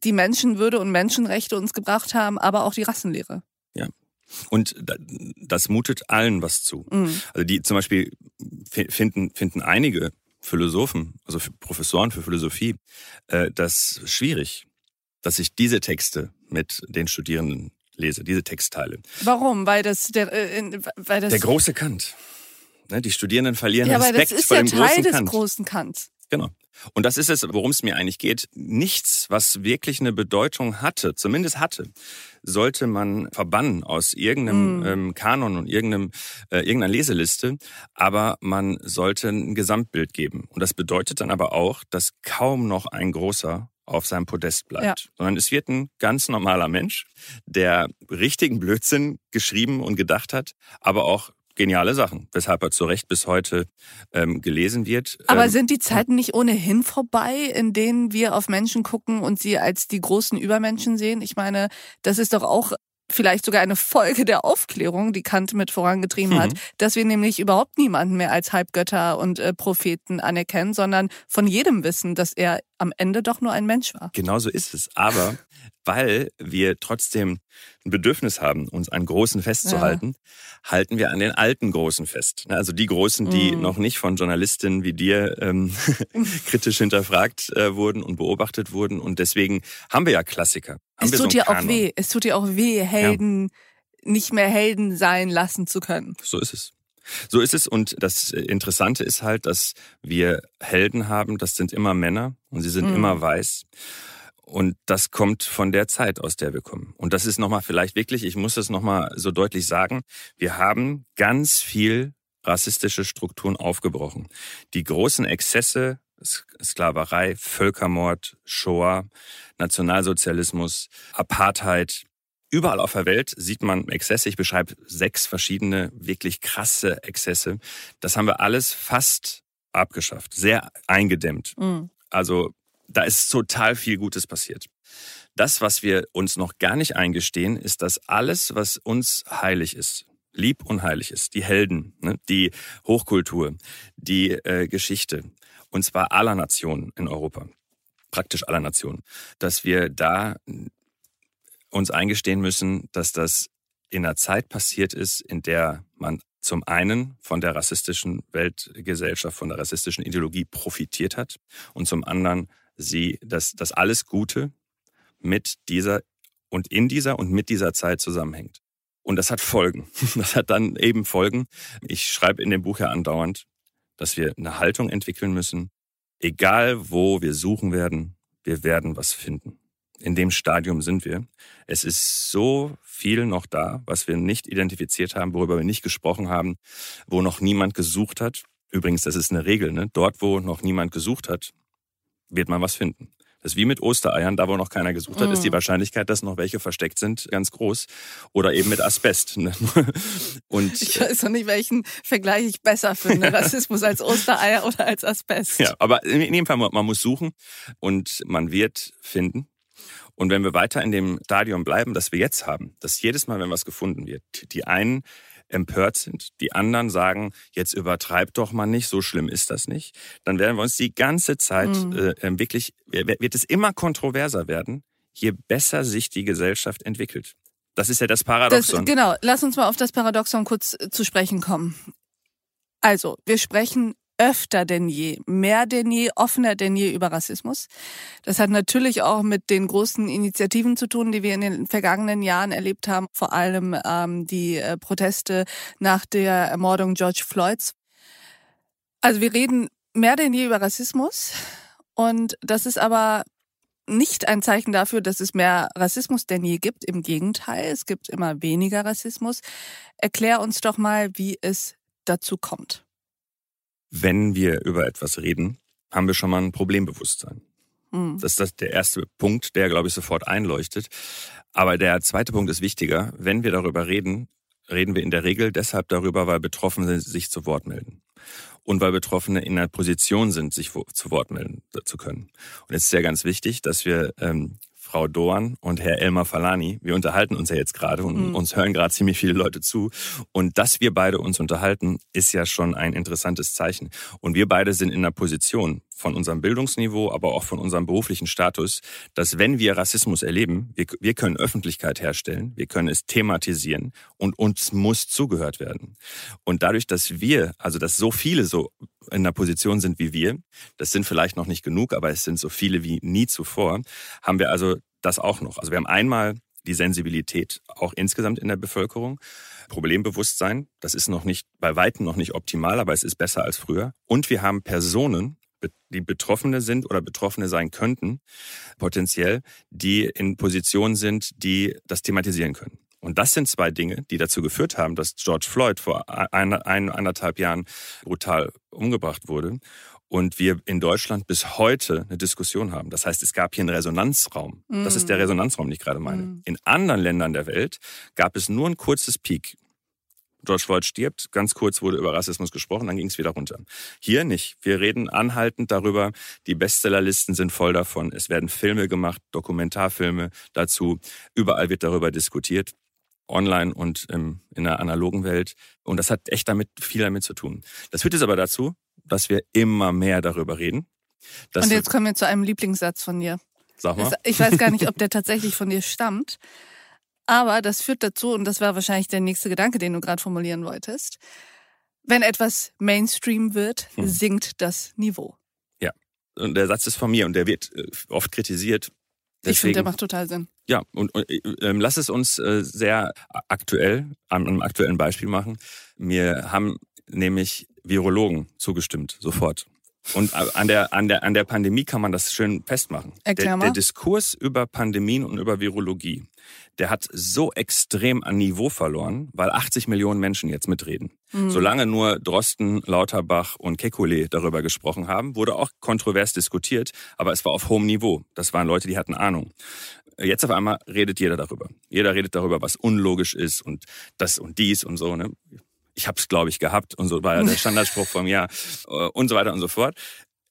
die Menschenwürde und Menschenrechte uns gebracht haben, aber auch die Rassenlehre. Ja. Und das mutet allen was zu. Mhm. Also die zum Beispiel finden, finden einige Philosophen, also Professoren für Philosophie, äh, das schwierig, dass sich diese Texte mit den Studierenden lese, diese Textteile. Warum? Weil das der, äh, weil das der große Kant. Ne, die Studierenden verlieren ja, Respekt aber das ist vor ja dem Teil großen des Kant. großen Kants. Genau. Und das ist es, worum es mir eigentlich geht. Nichts, was wirklich eine Bedeutung hatte, zumindest hatte, sollte man verbannen aus irgendeinem mm. ähm, Kanon und irgendeinem, äh, irgendeiner Leseliste. Aber man sollte ein Gesamtbild geben. Und das bedeutet dann aber auch, dass kaum noch ein großer auf seinem Podest bleibt, ja. sondern es wird ein ganz normaler Mensch, der richtigen Blödsinn geschrieben und gedacht hat, aber auch geniale Sachen, weshalb er zu Recht bis heute ähm, gelesen wird. Aber ähm, sind die Zeiten nicht ohnehin vorbei, in denen wir auf Menschen gucken und sie als die großen Übermenschen sehen? Ich meine, das ist doch auch vielleicht sogar eine Folge der Aufklärung, die Kant mit vorangetrieben mhm. hat, dass wir nämlich überhaupt niemanden mehr als Halbgötter und äh, Propheten anerkennen, sondern von jedem wissen, dass er am Ende doch nur ein Mensch war. Genauso ist es. Aber weil wir trotzdem ein Bedürfnis haben, uns an Großen festzuhalten, ja. halten wir an den alten Großen fest. Also die Großen, die mm. noch nicht von Journalistinnen wie dir ähm, [laughs] kritisch hinterfragt äh, wurden und beobachtet wurden. Und deswegen haben wir ja Klassiker. Es tut so dir auch weh. Es tut dir auch weh, Helden ja. nicht mehr Helden sein lassen zu können. So ist es. So ist es. Und das Interessante ist halt, dass wir Helden haben. Das sind immer Männer und sie sind mm. immer weiß. Und das kommt von der Zeit, aus der wir kommen. Und das ist nochmal vielleicht wirklich, ich muss das nochmal so deutlich sagen, wir haben ganz viel rassistische Strukturen aufgebrochen. Die großen Exzesse, Sklaverei, Völkermord, Shoah, Nationalsozialismus, Apartheid, Überall auf der Welt sieht man Exzesse. Ich beschreibe sechs verschiedene, wirklich krasse Exzesse. Das haben wir alles fast abgeschafft, sehr eingedämmt. Mhm. Also da ist total viel Gutes passiert. Das, was wir uns noch gar nicht eingestehen, ist, dass alles, was uns heilig ist, lieb und heilig ist, die Helden, ne, die Hochkultur, die äh, Geschichte, und zwar aller Nationen in Europa, praktisch aller Nationen, dass wir da uns eingestehen müssen, dass das in einer Zeit passiert ist, in der man zum einen von der rassistischen Weltgesellschaft, von der rassistischen Ideologie profitiert hat und zum anderen sie, dass das alles Gute mit dieser und in dieser und mit dieser Zeit zusammenhängt. Und das hat Folgen. [laughs] Das hat dann eben Folgen. Ich schreibe in dem Buch ja andauernd, dass wir eine Haltung entwickeln müssen. Egal wo wir suchen werden, wir werden was finden. In dem Stadium sind wir. Es ist so viel noch da, was wir nicht identifiziert haben, worüber wir nicht gesprochen haben, wo noch niemand gesucht hat. Übrigens, das ist eine Regel. Ne? Dort, wo noch niemand gesucht hat, wird man was finden. Das ist wie mit Ostereiern, da wo noch keiner gesucht hat, mm. ist die mhm. Wahrscheinlichkeit, dass noch welche versteckt sind, ganz groß. Oder eben mit Asbest. Ne? [laughs] Und ich weiß noch nicht, welchen Vergleich ich besser finde, Rassismus als Ostereier oder als Asbest. Ja, aber in jedem Fall, man muss suchen und man wird finden. Und wenn wir weiter in dem Stadium bleiben, das wir jetzt haben, dass jedes Mal, wenn was gefunden wird, die einen empört sind, die anderen sagen, jetzt übertreibt doch mal nicht, so schlimm ist das nicht, dann werden wir uns die ganze Zeit mhm. äh, ähm, wirklich, wird es immer kontroverser werden, je besser sich die Gesellschaft entwickelt. Das ist ja das Paradoxon. Das, genau, lass uns mal auf das Paradoxon kurz äh, zu sprechen kommen. Also, wir sprechen öfter denn je, mehr denn je, offener denn je über Rassismus. Das hat natürlich auch mit den großen Initiativen zu tun, die wir in den vergangenen Jahren erlebt haben, vor allem ähm, die äh, Proteste nach der Ermordung George Floyds. Also wir reden mehr denn je über Rassismus und das ist aber nicht ein Zeichen dafür, dass es mehr Rassismus denn je gibt. Im Gegenteil, es gibt immer weniger Rassismus. Erklär uns doch mal, wie es dazu kommt wenn wir über etwas reden, haben wir schon mal ein Problembewusstsein. Mhm. Das ist der erste Punkt, der, glaube ich, sofort einleuchtet. Aber der zweite Punkt ist wichtiger. Wenn wir darüber reden, reden wir in der Regel deshalb darüber, weil Betroffene sich zu Wort melden. Und weil Betroffene in einer Position sind, sich zu Wort melden zu können. Und es ist ja ganz wichtig, dass wir ähm, Frau Doan und Herr Elmar Falani. Wir unterhalten uns ja jetzt gerade und mhm. uns hören gerade ziemlich viele Leute zu. Und dass wir beide uns unterhalten, ist ja schon ein interessantes Zeichen. Und wir beide sind in einer Position von unserem Bildungsniveau, aber auch von unserem beruflichen Status, dass wenn wir Rassismus erleben, wir, wir können Öffentlichkeit herstellen, wir können es thematisieren und uns muss zugehört werden. Und dadurch, dass wir, also dass so viele so in einer Position sind wie wir, das sind vielleicht noch nicht genug, aber es sind so viele wie nie zuvor, haben wir also das auch noch. Also wir haben einmal die Sensibilität auch insgesamt in der Bevölkerung. Problembewusstsein, das ist noch nicht, bei Weitem noch nicht optimal, aber es ist besser als früher. Und wir haben Personen, die Betroffene sind oder Betroffene sein könnten, potenziell, die in Positionen sind, die das thematisieren können. Und das sind zwei Dinge, die dazu geführt haben, dass George Floyd vor ein, ein, anderthalb Jahren brutal umgebracht wurde und wir in Deutschland bis heute eine Diskussion haben. Das heißt, es gab hier einen Resonanzraum. Mm. Das ist der mm. Resonanzraum, den ich gerade meine. Mm. In anderen Ländern der Welt gab es nur ein kurzes Peak. George Floyd stirbt, ganz kurz wurde über Rassismus gesprochen, dann ging es wieder runter. Hier nicht. Wir reden anhaltend darüber, die Bestsellerlisten sind voll davon. Es werden Filme gemacht, Dokumentarfilme dazu. Überall wird darüber diskutiert online und im, in der analogen Welt. Und das hat echt damit viel damit zu tun. Das führt jetzt aber dazu, dass wir immer mehr darüber reden. Und jetzt kommen wir zu einem Lieblingssatz von dir. Sag mal. Ich weiß gar nicht, ob der tatsächlich von dir stammt. Aber das führt dazu, und das war wahrscheinlich der nächste Gedanke, den du gerade formulieren wolltest. Wenn etwas Mainstream wird, hm. sinkt das Niveau. Ja. Und der Satz ist von mir und der wird äh, oft kritisiert. Deswegen, ich finde, der macht total Sinn. Ja, und, und äh, lass es uns äh, sehr aktuell, an einem aktuellen Beispiel machen. Wir haben nämlich Virologen zugestimmt, sofort. Und an der, an, der, an der Pandemie kann man das schön festmachen. Erklär mal. Der, der Diskurs über Pandemien und über Virologie, der hat so extrem an Niveau verloren, weil 80 Millionen Menschen jetzt mitreden. Mhm. Solange nur Drosten, Lauterbach und Kekulé darüber gesprochen haben, wurde auch kontrovers diskutiert, aber es war auf hohem Niveau. Das waren Leute, die hatten Ahnung. Jetzt auf einmal redet jeder darüber. Jeder redet darüber, was unlogisch ist und das und dies und so. Ne? Ich habe es, glaube ich, gehabt und so war ja der [laughs] Standardspruch vom Jahr äh, und so weiter und so fort.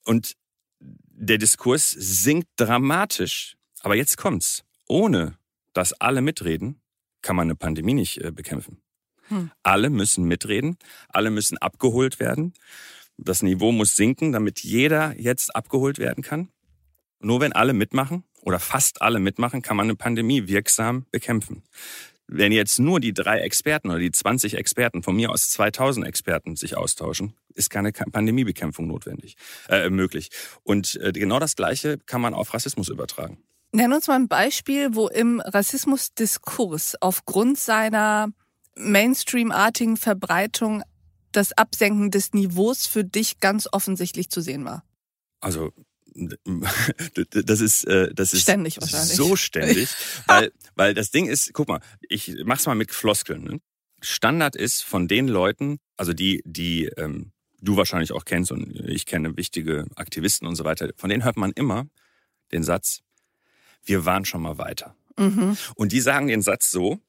Und der Diskurs sinkt dramatisch. Aber jetzt kommt's. Ohne dass alle mitreden, kann man eine Pandemie nicht äh, bekämpfen. Hm. Alle müssen mitreden, alle müssen abgeholt werden. Das Niveau muss sinken, damit jeder jetzt abgeholt werden kann. Nur wenn alle mitmachen oder fast alle mitmachen, kann man eine Pandemie wirksam bekämpfen. Wenn jetzt nur die drei Experten oder die 20 Experten, von mir aus 2000 Experten sich austauschen, ist keine Pandemiebekämpfung notwendig, äh, möglich. Und äh, genau das Gleiche kann man auf Rassismus übertragen. Nenn uns mal ein Beispiel, wo im Rassismusdiskurs aufgrund seiner Mainstream-artigen Verbreitung das Absenken des Niveaus für dich ganz offensichtlich zu sehen war. Also [laughs] das ist äh, das ist ständig wahrscheinlich. so ständig, [laughs] weil weil das Ding ist, guck mal, ich mach's mal mit Floskeln. Ne? Standard ist von den Leuten, also die die ähm, du wahrscheinlich auch kennst und ich kenne wichtige Aktivisten und so weiter, von denen hört man immer den Satz, wir waren schon mal weiter. Mhm. Und die sagen den Satz so,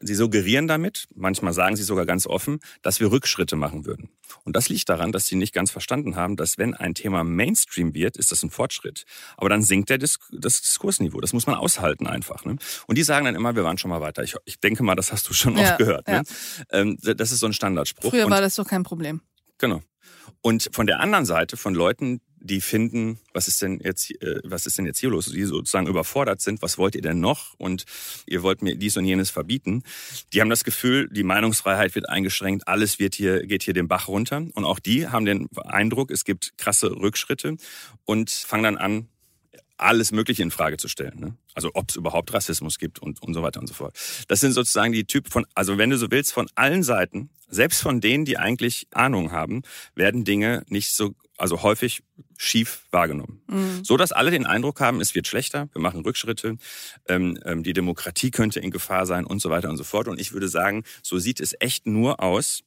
sie suggerieren damit, manchmal sagen sie sogar ganz offen, dass wir Rückschritte machen würden. Und das liegt daran, dass sie nicht ganz verstanden haben, dass wenn ein Thema Mainstream wird, ist das ein Fortschritt. Aber dann sinkt der Dis das Diskursniveau. Das muss man aushalten einfach. Ne? Und die sagen dann immer, wir waren schon mal weiter. Ich, ich denke mal, das hast du schon ja, oft gehört. Ne? Ja. Ne? Ähm, das ist so ein Standardspruch. Früher war das doch kein Problem. Genau. Und von der anderen Seite, von Leuten, die finden, was ist denn jetzt, äh, was ist denn jetzt hier los? Die sozusagen überfordert sind, was wollt ihr denn noch? Und ihr wollt mir dies und jenes verbieten. Die haben das Gefühl, die Meinungsfreiheit wird eingeschränkt, alles wird hier, geht hier den Bach runter. Und auch die haben den Eindruck, es gibt krasse Rückschritte und fangen dann an, alles Mögliche in Frage zu stellen. Ne? Also ob es überhaupt Rassismus gibt und, und so weiter und so fort. Das sind sozusagen die Typen von, also wenn du so willst, von allen Seiten, selbst von denen, die eigentlich Ahnung haben, werden Dinge nicht so also häufig schief wahrgenommen. Mhm. So dass alle den Eindruck haben, es wird schlechter, wir machen Rückschritte, ähm, ähm, die Demokratie könnte in Gefahr sein und so weiter und so fort. Und ich würde sagen, so sieht es echt nur aus,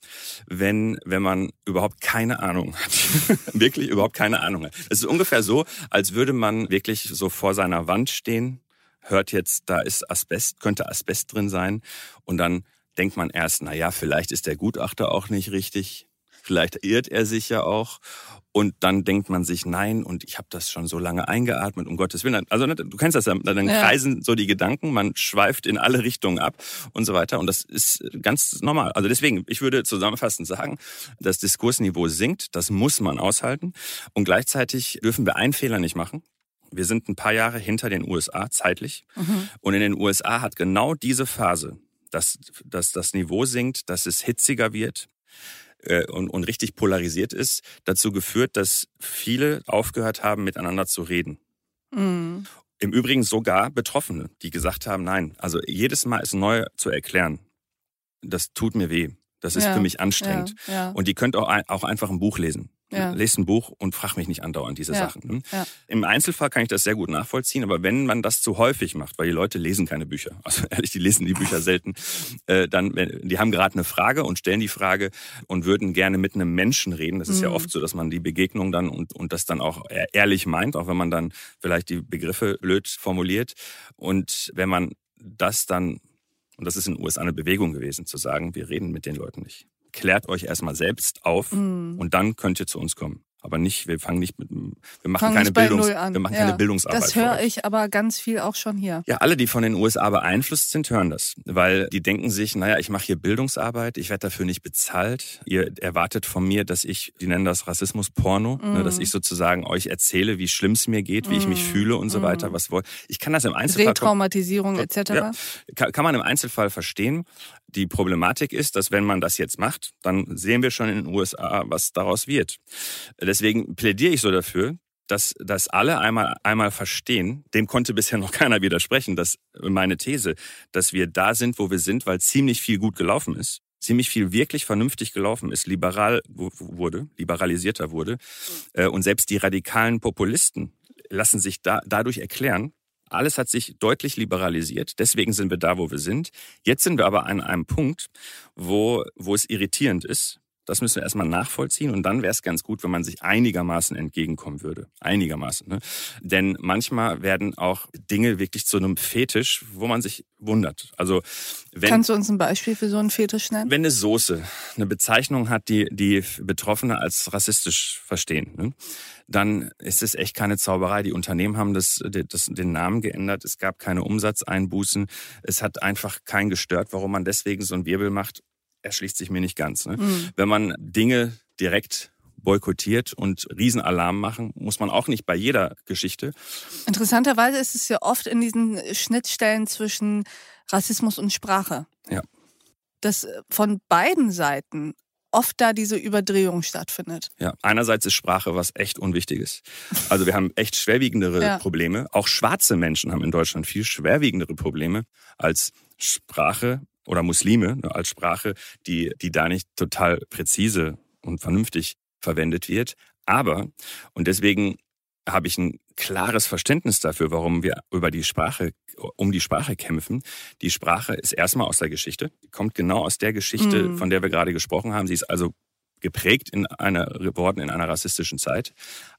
wenn, wenn man überhaupt keine Ahnung hat. [laughs] wirklich überhaupt keine Ahnung hat. Es ist ungefähr so, als würde man wirklich so vor seiner Wand stehen, hört jetzt, da ist Asbest, könnte Asbest drin sein und dann denkt man erst, na ja, vielleicht ist der Gutachter auch nicht richtig, vielleicht irrt er sich ja auch und dann denkt man sich, nein, und ich habe das schon so lange eingeatmet, um Gottes Willen. Also ne, du kennst das ja, dann kreisen so die Gedanken, man schweift in alle Richtungen ab und so weiter. Und das ist ganz normal. Also deswegen, ich würde zusammenfassend sagen, das Diskursniveau sinkt, das muss man aushalten. Und gleichzeitig dürfen wir einen Fehler nicht machen. Wir sind ein paar Jahre hinter den USA zeitlich. Mhm. Und in den USA hat genau diese Phase, dass, dass das Niveau sinkt, dass es hitziger wird, äh, und, und richtig polarisiert ist, dazu geführt, dass viele aufgehört haben, miteinander zu reden. Mhm. Im Übrigen sogar Betroffene, die gesagt haben, nein, also jedes Mal ist neu zu erklären. Das tut mir weh. Das ist ja, für mich anstrengend. Ja, ja. Und die könnt auch, auch einfach ein Buch lesen. Ja. Lest ein Buch und frag mich nicht andauernd diese ja. Sachen. Ne? Ja. Im Einzelfall kann ich das sehr gut nachvollziehen, aber wenn man das zu häufig macht, weil die Leute lesen keine Bücher, [laughs] also ehrlich, die lesen die Bücher selten, äh, dann, die haben gerade eine Frage und stellen die Frage und würden gerne mit einem Menschen reden. Das ist mhm. ja oft so, dass man die Begegnung dann und, und das dann auch ehrlich meint, auch wenn man dann vielleicht die Begriffe blöd formuliert. Und wenn man das dann, und das ist in den USA eine Bewegung gewesen, zu sagen, wir reden mit den Leuten nicht klärt euch erstmal selbst auf mm. und dann könnt ihr zu uns kommen. Aber nicht, wir fangen nicht mit, wir machen fangen keine Bildungs, wir machen ja. keine Bildungsarbeit. Das höre ich aber ganz viel auch schon hier. Ja, alle, die von den USA beeinflusst sind, hören das, weil die denken sich, naja, ich mache hier Bildungsarbeit, ich werde dafür nicht bezahlt. Ihr erwartet von mir, dass ich, die nennen das Rassismus Porno, mm. ne, dass mhm. ich sozusagen euch erzähle, wie schlimm es mir geht, wie mm. ich mich mhm. fühle und so mm. weiter. Was wollt? Ich kann das im Einzelfall. Retraumatisierung etc. Ja, kann, kann man im Einzelfall verstehen. Die Problematik ist, dass wenn man das jetzt macht, dann sehen wir schon in den USA, was daraus wird. Deswegen plädiere ich so dafür, dass, dass alle einmal, einmal verstehen, dem konnte bisher noch [laughs] keiner widersprechen, dass meine These, dass wir da sind, wo wir sind, weil ziemlich viel gut gelaufen ist, ziemlich viel wirklich vernünftig gelaufen ist, liberal wurde, liberalisierter wurde. Äh, und selbst die radikalen Populisten lassen sich da, dadurch erklären, alles hat sich deutlich liberalisiert. Deswegen sind wir da, wo wir sind. Jetzt sind wir aber an einem Punkt, wo, wo es irritierend ist. Das müssen wir erstmal nachvollziehen und dann wäre es ganz gut, wenn man sich einigermaßen entgegenkommen würde. Einigermaßen. Ne? Denn manchmal werden auch Dinge wirklich zu einem Fetisch, wo man sich wundert. Also wenn, Kannst du uns ein Beispiel für so einen Fetisch nennen? Wenn eine Soße eine Bezeichnung hat, die die Betroffene als rassistisch verstehen, ne? dann ist es echt keine Zauberei. Die Unternehmen haben das, das, den Namen geändert. Es gab keine Umsatzeinbußen. Es hat einfach keinen gestört, warum man deswegen so einen Wirbel macht. Erschließt sich mir nicht ganz. Ne? Mhm. Wenn man Dinge direkt boykottiert und Riesenalarm machen, muss man auch nicht bei jeder Geschichte. Interessanterweise ist es ja oft in diesen Schnittstellen zwischen Rassismus und Sprache. Ja. Dass von beiden Seiten oft da diese Überdrehung stattfindet. Ja, einerseits ist Sprache was echt Unwichtiges. Also wir haben echt schwerwiegendere ja. Probleme. Auch schwarze Menschen haben in Deutschland viel schwerwiegendere Probleme als Sprache oder Muslime ne, als Sprache, die, die da nicht total präzise und vernünftig verwendet wird. Aber, und deswegen habe ich ein klares Verständnis dafür, warum wir über die Sprache, um die Sprache kämpfen. Die Sprache ist erstmal aus der Geschichte, kommt genau aus der Geschichte, mhm. von der wir gerade gesprochen haben. Sie ist also geprägt in einer geworden in einer rassistischen Zeit.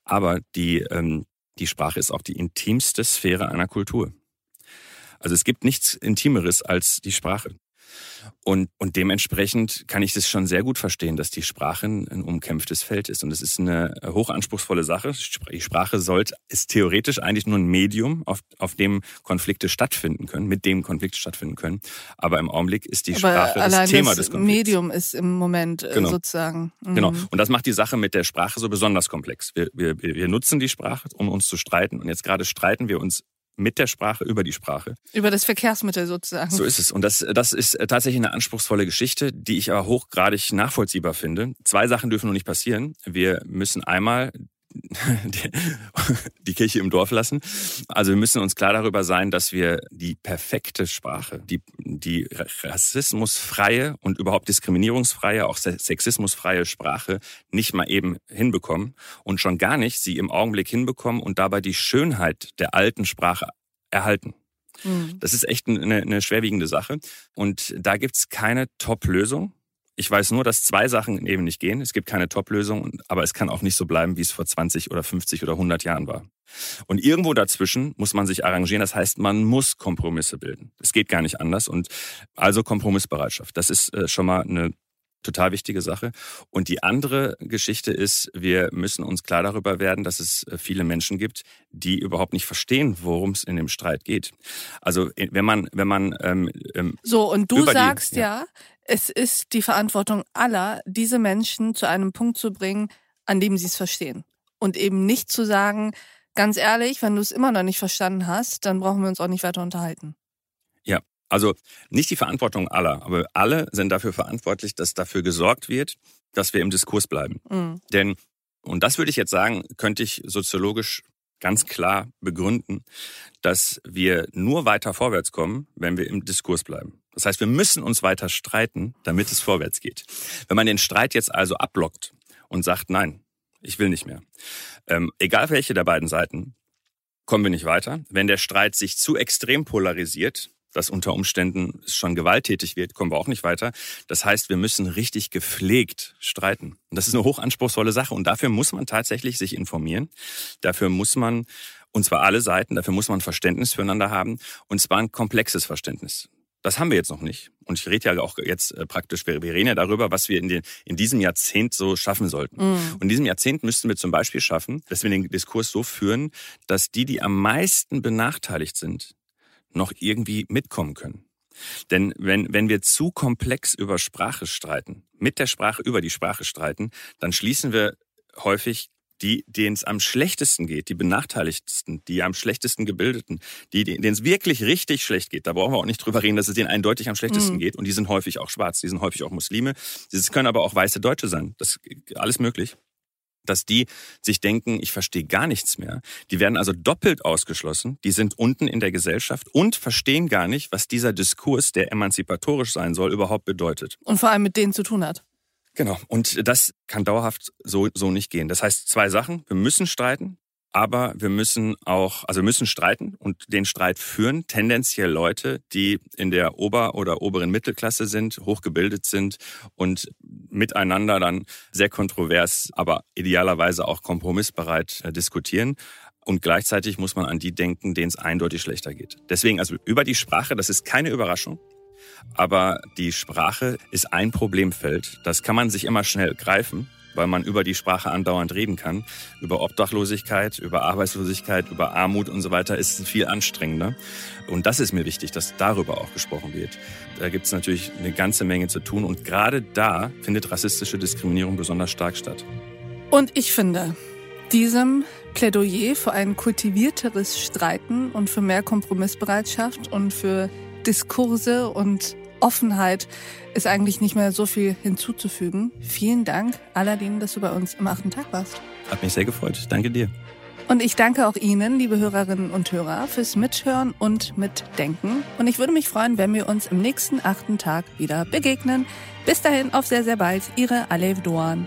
Aber die, ähm, die Sprache ist auch die intimste Sphäre einer Kultur. Also es gibt nichts Intimeres als die Sprache. Und, und dementsprechend kann ich das schon sehr gut verstehen, dass die Sprache ein umkämpftes Feld ist. Und es ist eine hochanspruchsvolle Sache. Die Sprache sollte, ist theoretisch eigentlich nur ein Medium, auf, auf dem Konflikte stattfinden können, mit dem Konflikte stattfinden können. Aber im Augenblick ist die Aber Sprache das Thema das des Konflikts. Medium ist im Moment äh, genau. sozusagen. Mhm. Genau. Und das macht die Sache mit der Sprache so besonders komplex. Wir, wir, wir nutzen die Sprache, um uns zu streiten. Und jetzt gerade streiten wir uns mit der Sprache, über die Sprache. Über das Verkehrsmittel sozusagen. So ist es. Und das, das ist tatsächlich eine anspruchsvolle Geschichte, die ich aber hochgradig nachvollziehbar finde. Zwei Sachen dürfen nur nicht passieren. Wir müssen einmal die, [laughs] die Kirche im Dorf lassen. Also wir müssen uns klar darüber sein, dass wir die perfekte Sprache, die, die rassismusfreie und überhaupt diskriminierungsfreie, auch sexismusfreie Sprache nicht mal eben hinbekommen und schon gar nicht sie im Augenblick hinbekommen und dabei die Schönheit der alten Sprache erhalten. Mhm. Das ist echt eine, eine schwerwiegende Sache. Und da gibt's keine Top-Lösung. Ich weiß nur, dass zwei Sachen eben nicht gehen. Es gibt keine Top-Lösung, aber es kann auch nicht so bleiben, wie es vor 20 oder 50 oder 100 Jahren war. Und irgendwo dazwischen muss man sich arrangieren. Das heißt, man muss Kompromisse bilden. Es geht gar nicht anders. Und also Kompromissbereitschaft. Das ist äh, schon mal eine total wichtige Sache. Und die andere Geschichte ist, wir müssen uns klar darüber werden, dass es äh, viele Menschen gibt, die überhaupt nicht verstehen, worum es in dem Streit geht. Also wenn man, wenn man ähm, ähm so und du sagst die, ja, ja, es ist die Verantwortung aller, diese Menschen zu einem Punkt zu bringen, an dem sie es verstehen. Und eben nicht zu sagen, ganz ehrlich, wenn du es immer noch nicht verstanden hast, dann brauchen wir uns auch nicht weiter unterhalten. Ja, also nicht die Verantwortung aller, aber alle sind dafür verantwortlich, dass dafür gesorgt wird, dass wir im Diskurs bleiben. Mhm. Denn, und das würde ich jetzt sagen, könnte ich soziologisch ganz klar begründen, dass wir nur weiter vorwärts kommen, wenn wir im Diskurs bleiben. Das heißt, wir müssen uns weiter streiten, damit es vorwärts geht. Wenn man den Streit jetzt also ablockt und sagt, nein, ich will nicht mehr, ähm, egal welche der beiden Seiten, kommen wir nicht weiter. Wenn der Streit sich zu extrem polarisiert, das unter Umständen schon gewalttätig wird, kommen wir auch nicht weiter. Das heißt, wir müssen richtig gepflegt streiten. Und das ist eine hochanspruchsvolle Sache. Und dafür muss man tatsächlich sich informieren. Dafür muss man, und zwar alle Seiten, dafür muss man Verständnis füreinander haben. Und zwar ein komplexes Verständnis. Das haben wir jetzt noch nicht. Und ich rede ja auch jetzt äh, praktisch, wir, wir reden ja darüber, was wir in, den, in diesem Jahrzehnt so schaffen sollten. Mhm. Und in diesem Jahrzehnt müssten wir zum Beispiel schaffen, dass wir den Diskurs so führen, dass die, die am meisten benachteiligt sind, noch irgendwie mitkommen können. Denn wenn, wenn wir zu komplex über Sprache streiten, mit der Sprache über die Sprache streiten, dann schließen wir häufig die, denen es am schlechtesten geht, die benachteiligsten, die am schlechtesten gebildeten, die, denen es wirklich richtig schlecht geht. Da brauchen wir auch nicht drüber reden, dass es denen eindeutig am schlechtesten mhm. geht. Und die sind häufig auch schwarz, die sind häufig auch Muslime. Das können aber auch weiße Deutsche sein. Das ist alles möglich dass die sich denken, ich verstehe gar nichts mehr. Die werden also doppelt ausgeschlossen. Die sind unten in der Gesellschaft und verstehen gar nicht, was dieser Diskurs, der emanzipatorisch sein soll, überhaupt bedeutet. Und vor allem mit denen zu tun hat. Genau. Und das kann dauerhaft so, so nicht gehen. Das heißt zwei Sachen. Wir müssen streiten, aber wir müssen auch, also wir müssen streiten und den Streit führen. Tendenziell Leute, die in der Ober- oder oberen Mittelklasse sind, hochgebildet sind und miteinander dann sehr kontrovers, aber idealerweise auch kompromissbereit äh, diskutieren. Und gleichzeitig muss man an die denken, denen es eindeutig schlechter geht. Deswegen also über die Sprache, das ist keine Überraschung. Aber die Sprache ist ein Problemfeld. Das kann man sich immer schnell greifen, weil man über die Sprache andauernd reden kann. Über Obdachlosigkeit, über Arbeitslosigkeit, über Armut und so weiter ist es viel anstrengender. Und das ist mir wichtig, dass darüber auch gesprochen wird. Da gibt es natürlich eine ganze Menge zu tun. Und gerade da findet rassistische Diskriminierung besonders stark statt. Und ich finde, diesem Plädoyer für ein kultivierteres Streiten und für mehr Kompromissbereitschaft und für Diskurse und Offenheit ist eigentlich nicht mehr so viel hinzuzufügen. Vielen Dank, Aladin, dass du bei uns im achten Tag warst. Hat mich sehr gefreut. Danke dir. Und ich danke auch Ihnen, liebe Hörerinnen und Hörer, fürs Mithören und Mitdenken. Und ich würde mich freuen, wenn wir uns im nächsten achten Tag wieder begegnen. Bis dahin, auf sehr, sehr bald. Ihre Alev Doan.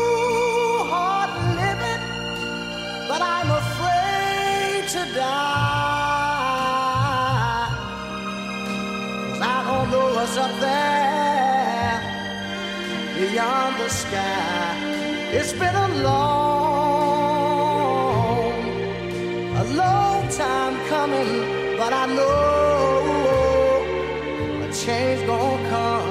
beyond the sky. It's been a long, a long time coming, but I know a change gonna come.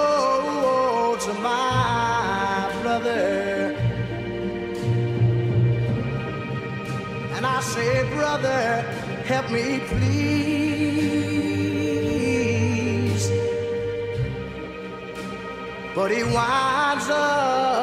say, brother, help me please. But he winds up